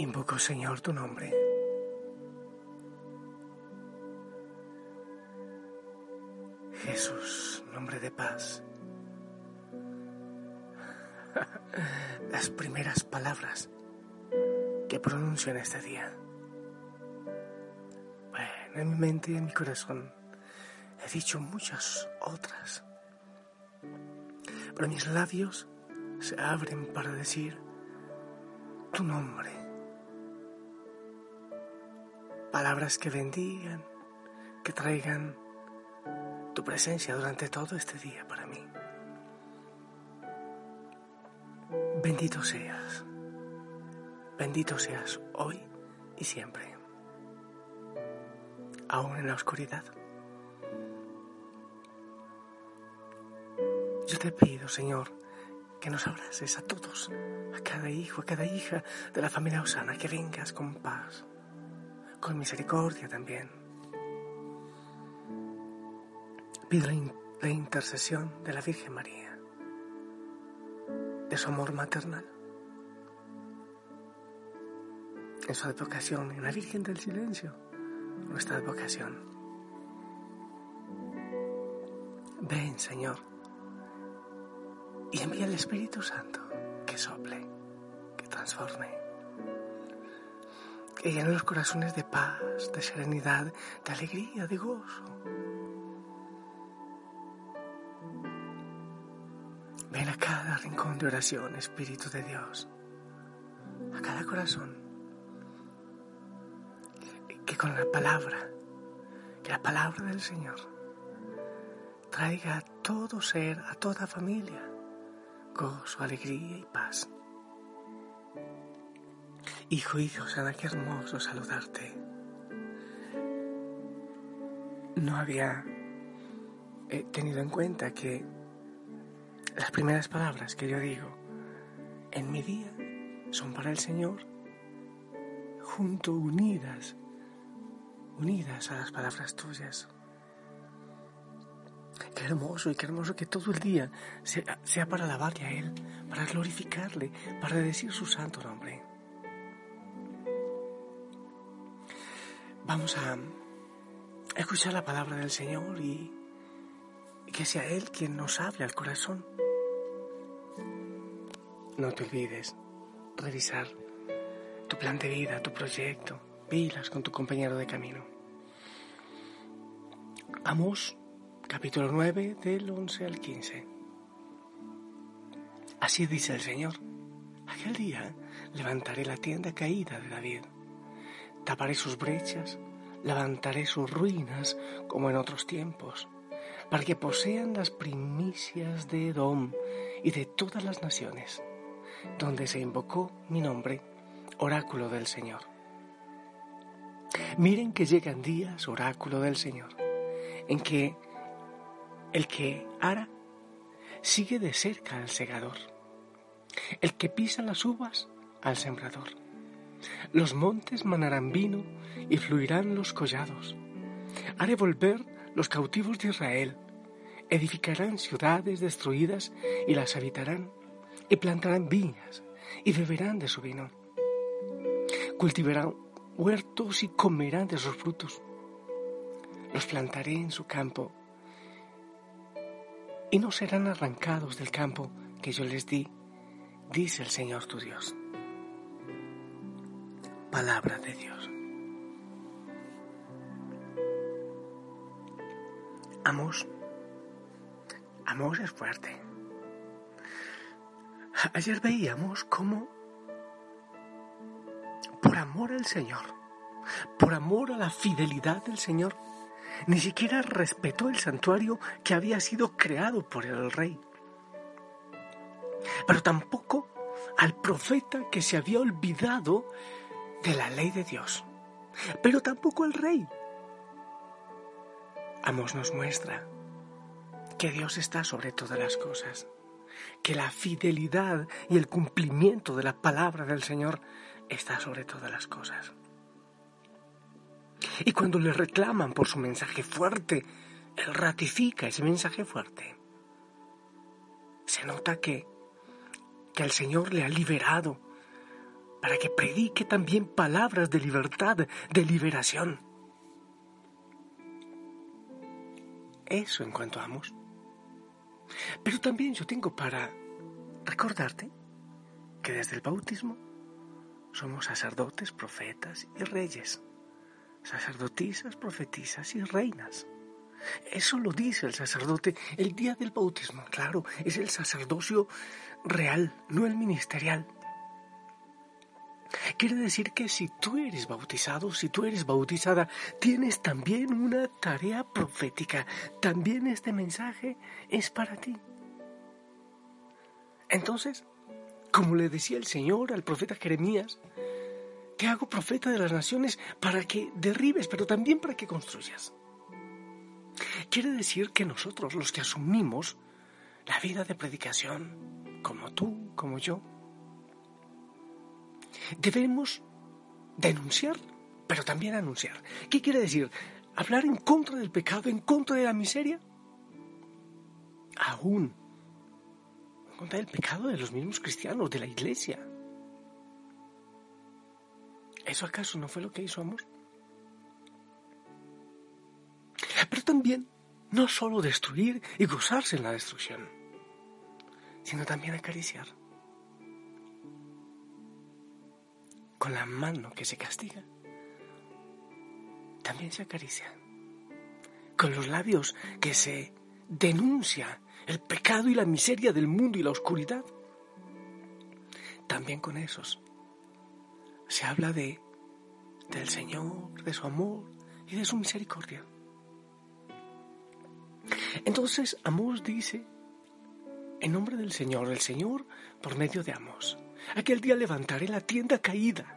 Invoco, Señor, tu nombre. Jesús, nombre de paz. Las primeras palabras que pronuncio en este día. Bueno, en mi mente y en mi corazón he dicho muchas otras, pero mis labios se abren para decir tu nombre palabras que bendigan, que traigan tu presencia durante todo este día para mí. Bendito seas, bendito seas hoy y siempre, aún en la oscuridad. Yo te pido, Señor, que nos abraces a todos, a cada hijo, a cada hija de la familia Osana, que vengas con paz, con misericordia también. Pido la, intercesión de la Virgen María, de su amor maternal, en su advocación, en la Virgen del Silencio, nuestra advocación. Ven, Señor, y envía el Espíritu Santo que sople, que transforme que llene los corazones de paz, de serenidad, de alegría, de gozo. Ven a cada rincón de oración, Espíritu de Dios, a cada corazón, que con la palabra, que la palabra del Señor traiga a todo ser, a toda familia, gozo, alegría y paz. Hijo, hijo, Sana, qué hermoso saludarte. No había eh, tenido en cuenta que las primeras palabras que yo digo en mi día son para el Señor, junto, unidas, unidas a las palabras tuyas. Qué hermoso y qué hermoso que todo el día sea, sea para alabarle a Él, para glorificarle, para decir su santo nombre. Vamos a escuchar la palabra del Señor y que sea Él quien nos hable al corazón. No te olvides revisar tu plan de vida, tu proyecto, pilas con tu compañero de camino. Amos, capítulo 9, del 11 al 15. Así dice el Señor. Aquel día levantaré la tienda caída de David taparé sus brechas, levantaré sus ruinas como en otros tiempos, para que posean las primicias de Edom y de todas las naciones, donde se invocó mi nombre, oráculo del Señor. Miren que llegan días, oráculo del Señor, en que el que ara sigue de cerca al segador, el que pisa las uvas al sembrador los montes manarán vino y fluirán los collados. Haré volver los cautivos de Israel. Edificarán ciudades destruidas y las habitarán. Y plantarán viñas y beberán de su vino. Cultivarán huertos y comerán de sus frutos. Los plantaré en su campo y no serán arrancados del campo que yo les di, dice el Señor tu Dios palabra de Dios. Amos, Amos es fuerte. Ayer veíamos cómo, por amor al Señor, por amor a la fidelidad del Señor, ni siquiera respetó el santuario que había sido creado por el rey. Pero tampoco al profeta que se había olvidado de la ley de Dios, pero tampoco el rey. Amos nos muestra que Dios está sobre todas las cosas, que la fidelidad y el cumplimiento de la palabra del Señor está sobre todas las cosas. Y cuando le reclaman por su mensaje fuerte, Él ratifica ese mensaje fuerte. Se nota que, que el Señor le ha liberado para que predique también palabras de libertad, de liberación. Eso en cuanto a Amos. Pero también yo tengo para recordarte que desde el bautismo somos sacerdotes, profetas y reyes, sacerdotisas, profetisas y reinas. Eso lo dice el sacerdote el día del bautismo, claro, es el sacerdocio real, no el ministerial. Quiere decir que si tú eres bautizado, si tú eres bautizada, tienes también una tarea profética. También este mensaje es para ti. Entonces, como le decía el Señor al profeta Jeremías, te hago profeta de las naciones para que derribes, pero también para que construyas. Quiere decir que nosotros, los que asumimos la vida de predicación, como tú, como yo, debemos denunciar, pero también anunciar. ¿Qué quiere decir? Hablar en contra del pecado, en contra de la miseria. Aún en contra del pecado de los mismos cristianos, de la iglesia. ¿Eso acaso no fue lo que hizo Amos? Pero también no solo destruir y gozarse en la destrucción, sino también acariciar. Con la mano que se castiga, también se acaricia. Con los labios que se denuncia el pecado y la miseria del mundo y la oscuridad, también con esos se habla de del Señor, de su amor y de su misericordia. Entonces Amós dice, en nombre del Señor, el Señor por medio de Amós, aquel día levantaré la tienda caída.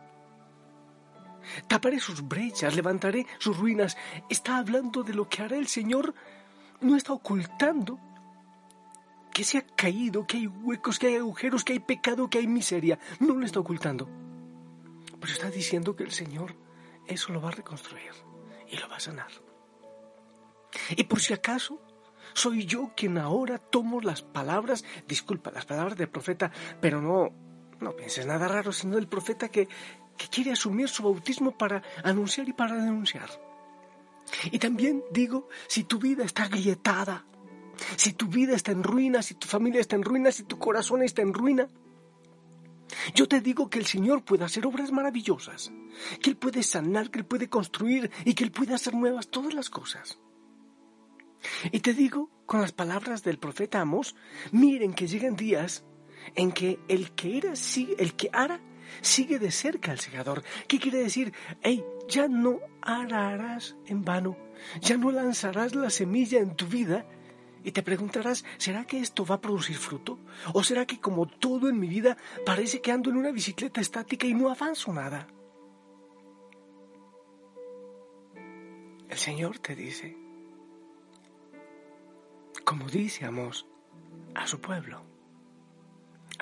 Taparé sus brechas, levantaré sus ruinas. Está hablando de lo que hará el Señor. No está ocultando que se ha caído, que hay huecos, que hay agujeros, que hay pecado, que hay miseria. No lo está ocultando. Pero está diciendo que el Señor eso lo va a reconstruir y lo va a sanar. Y por si acaso soy yo quien ahora tomo las palabras, disculpa, las palabras del profeta, pero no, no pienses nada raro, sino del profeta que, que quiere asumir su bautismo para anunciar y para denunciar. Y también digo, si tu vida está agrietada, si tu vida está en ruina, si tu familia está en ruina, si tu corazón está en ruina, yo te digo que el Señor puede hacer obras maravillosas, que Él puede sanar, que Él puede construir y que Él puede hacer nuevas todas las cosas. Y te digo con las palabras del profeta Amos, miren que llegan días en que el que era sigue, el que ara sigue de cerca al segador. ¿Qué quiere decir? Hey, ya no ararás en vano, ya no lanzarás la semilla en tu vida y te preguntarás, ¿será que esto va a producir fruto? ¿O será que como todo en mi vida parece que ando en una bicicleta estática y no avanzo nada? El Señor te dice, como dice Amós a su pueblo,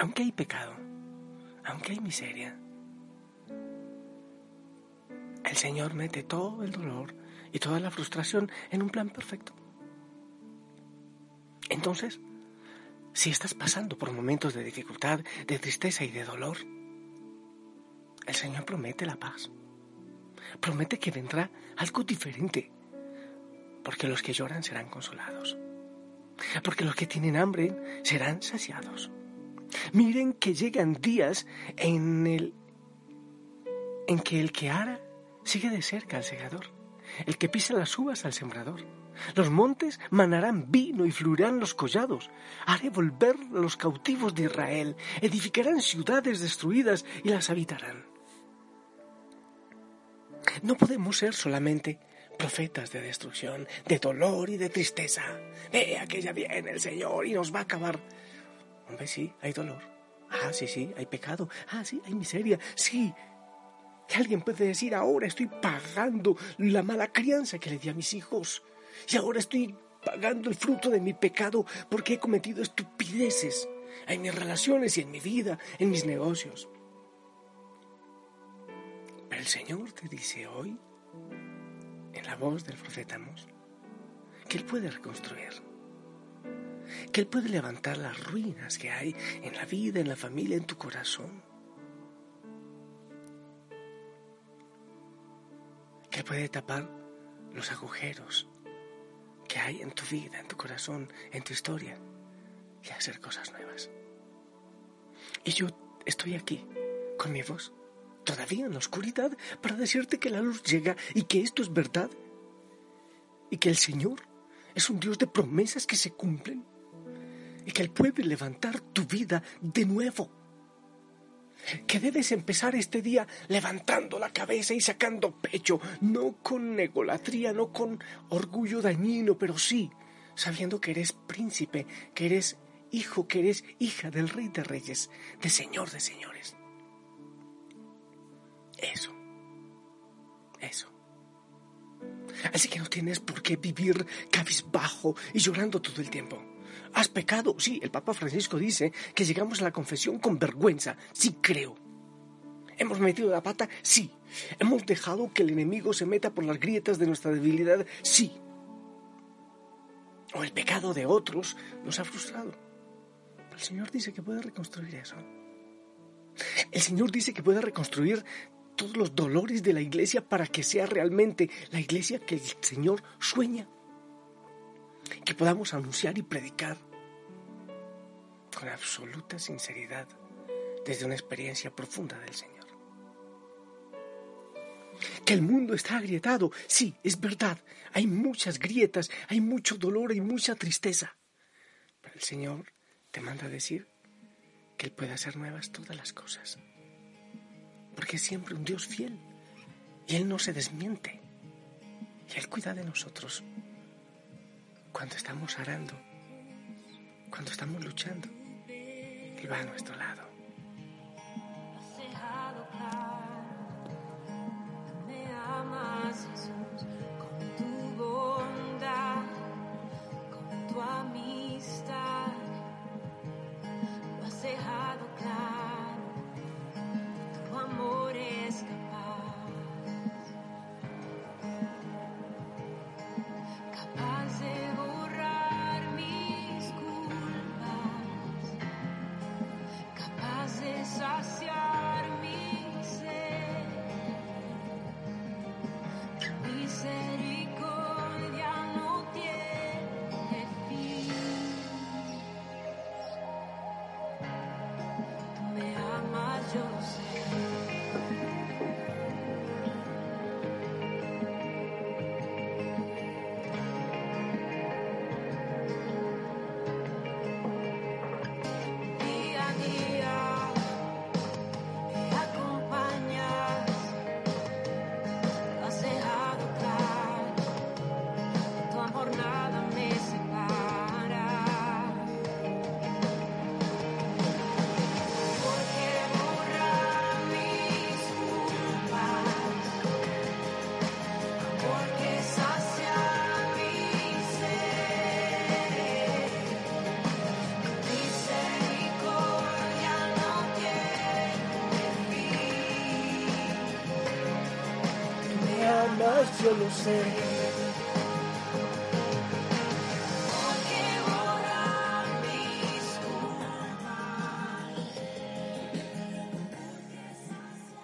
aunque hay pecado, aunque hay miseria, el Señor mete todo el dolor y toda la frustración en un plan perfecto. Entonces, si estás pasando por momentos de dificultad, de tristeza y de dolor, el Señor promete la paz. Promete que vendrá algo diferente, porque los que lloran serán consolados porque los que tienen hambre serán saciados. Miren que llegan días en el en que el que ara sigue de cerca al segador, el que pisa las uvas al sembrador. Los montes manarán vino y fluirán los collados. Haré volver los cautivos de Israel, edificarán ciudades destruidas y las habitarán. No podemos ser solamente profetas de destrucción, de dolor y de tristeza. Vea que ya viene el Señor y nos va a acabar. Hombre, sí, hay dolor. Ah, sí, sí, hay pecado. Ah, sí, hay miseria. Sí. Que alguien puede decir, ahora estoy pagando la mala crianza que le di a mis hijos. Y ahora estoy pagando el fruto de mi pecado porque he cometido estupideces en mis relaciones y en mi vida, en mis negocios. Pero el Señor te dice hoy, en la voz del profeta Amos, que Él puede reconstruir, que Él puede levantar las ruinas que hay en la vida, en la familia, en tu corazón. Que Él puede tapar los agujeros que hay en tu vida, en tu corazón, en tu historia y hacer cosas nuevas. Y yo estoy aquí con mi voz, todavía en la oscuridad, para decirte que la luz llega y que esto es verdad y que el Señor es un Dios de promesas que se cumplen y que Él puede levantar tu vida de nuevo que debes empezar este día levantando la cabeza y sacando pecho, no con egolatría, no con orgullo dañino, pero sí sabiendo que eres príncipe, que eres hijo, que eres hija del rey de reyes, de señor de señores. Eso, eso. Así que no tienes por qué vivir cabizbajo y llorando todo el tiempo. ¿Has pecado? Sí, el Papa Francisco dice que llegamos a la confesión con vergüenza. Sí, creo. ¿Hemos metido la pata? Sí. ¿Hemos dejado que el enemigo se meta por las grietas de nuestra debilidad? Sí. O el pecado de otros nos ha frustrado. el Señor dice que puede reconstruir eso. El Señor dice que puede reconstruir todos los dolores de la iglesia para que sea realmente la iglesia que el Señor sueña que podamos anunciar y predicar con absoluta sinceridad desde una experiencia profunda del Señor. Que el mundo está agrietado, sí, es verdad, hay muchas grietas, hay mucho dolor y mucha tristeza, pero el Señor te manda a decir que Él puede hacer nuevas todas las cosas, porque es siempre un Dios fiel. Y Él no se desmiente. Y Él cuida de nosotros cuando estamos arando, cuando estamos luchando, Él va a nuestro lado.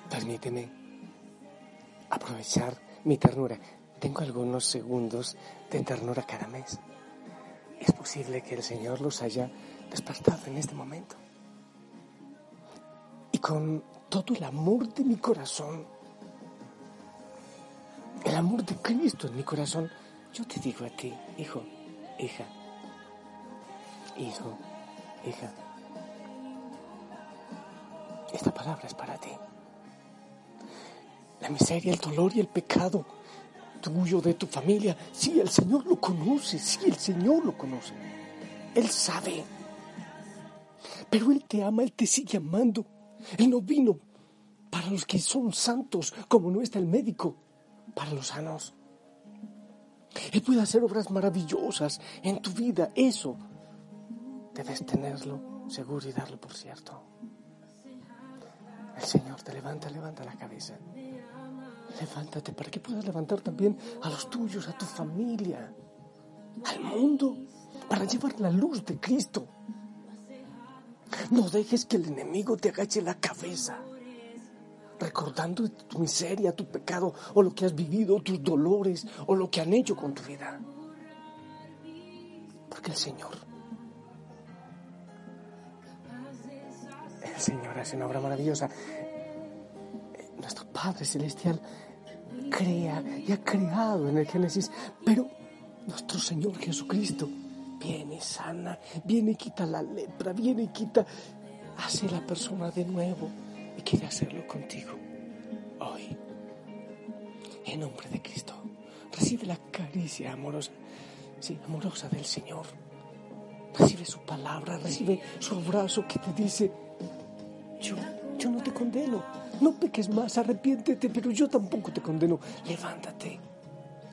Permíteme aprovechar mi ternura. Tengo algunos segundos de ternura cada mes. Es posible que el Señor los haya despertado en este momento. Y con todo el amor de mi corazón, amor de Cristo en mi corazón, yo te digo a ti, hijo, hija, hijo, hija, esta palabra es para ti. La miseria, el dolor y el pecado tuyo, de tu familia, sí, el Señor lo conoce, sí, el Señor lo conoce. Él sabe. Pero Él te ama, Él te sigue amando. Él no vino para los que son santos, como no está el médico para los sanos. Él puede hacer obras maravillosas en tu vida. Eso debes tenerlo seguro y darlo por cierto. El Señor te levanta, levanta la cabeza. Levántate para que puedas levantar también a los tuyos, a tu familia, al mundo, para llevar la luz de Cristo. No dejes que el enemigo te agache la cabeza. Recordando tu miseria, tu pecado, o lo que has vivido, tus dolores, o lo que han hecho con tu vida. Porque el Señor, el Señor hace una obra maravillosa. Nuestro Padre Celestial crea y ha creado en el Génesis, pero nuestro Señor Jesucristo viene sana, viene y quita la lepra, viene y quita, hace la persona de nuevo y quiere hacerlo contigo hoy. En nombre de Cristo, recibe la caricia amorosa, sí, amorosa del Señor. Recibe su palabra, recibe su abrazo que te dice, yo, yo no te condeno, no peques más, arrepiéntete, pero yo tampoco te condeno, levántate.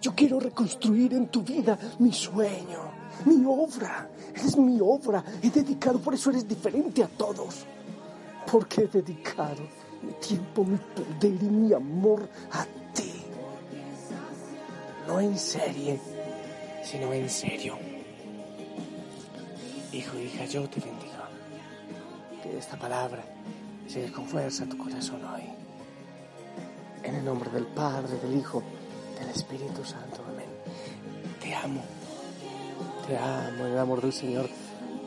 Yo quiero reconstruir en tu vida mi sueño, mi obra. Eres mi obra. He dedicado, por eso eres diferente a todos porque he dedicado mi tiempo, mi poder y mi amor a ti. No en serie, sino en serio. Hijo, hija, yo te bendigo. Que esta palabra llegue con fuerza tu corazón hoy. En el nombre del Padre, del Hijo, del Espíritu Santo. Amén. Te amo. Te amo en el amor del Señor.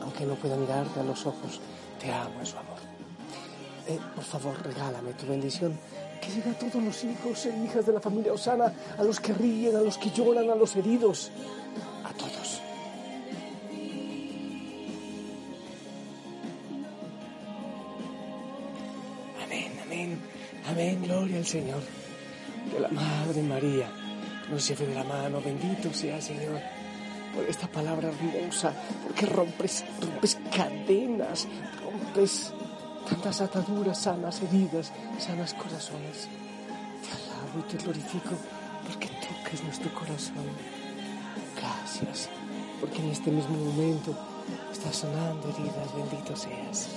Aunque no pueda mirarte a los ojos, te amo en su amor. Eh, por favor, regálame tu bendición. Que llegue a todos los hijos e hijas de la familia Osana, a los que ríen, a los que lloran, a los heridos, a todos. Amén, amén, amén, gloria al Señor. Que la Madre María nos lleve de la mano, bendito sea Señor por esta palabra hermosa, porque rompes, rompes cadenas, rompes tantas ataduras sanas, heridas, sanas corazones. Te alabo y te glorifico porque tocas nuestro corazón. Gracias, porque en este mismo momento estás sanando heridas, bendito seas.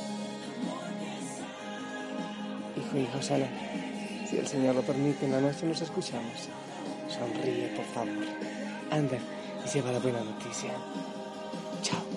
Hijo, hijo, sana. Si el Señor lo permite, en la noche nos escuchamos. Sonríe, por favor. Anda y lleva la buena noticia. Chao.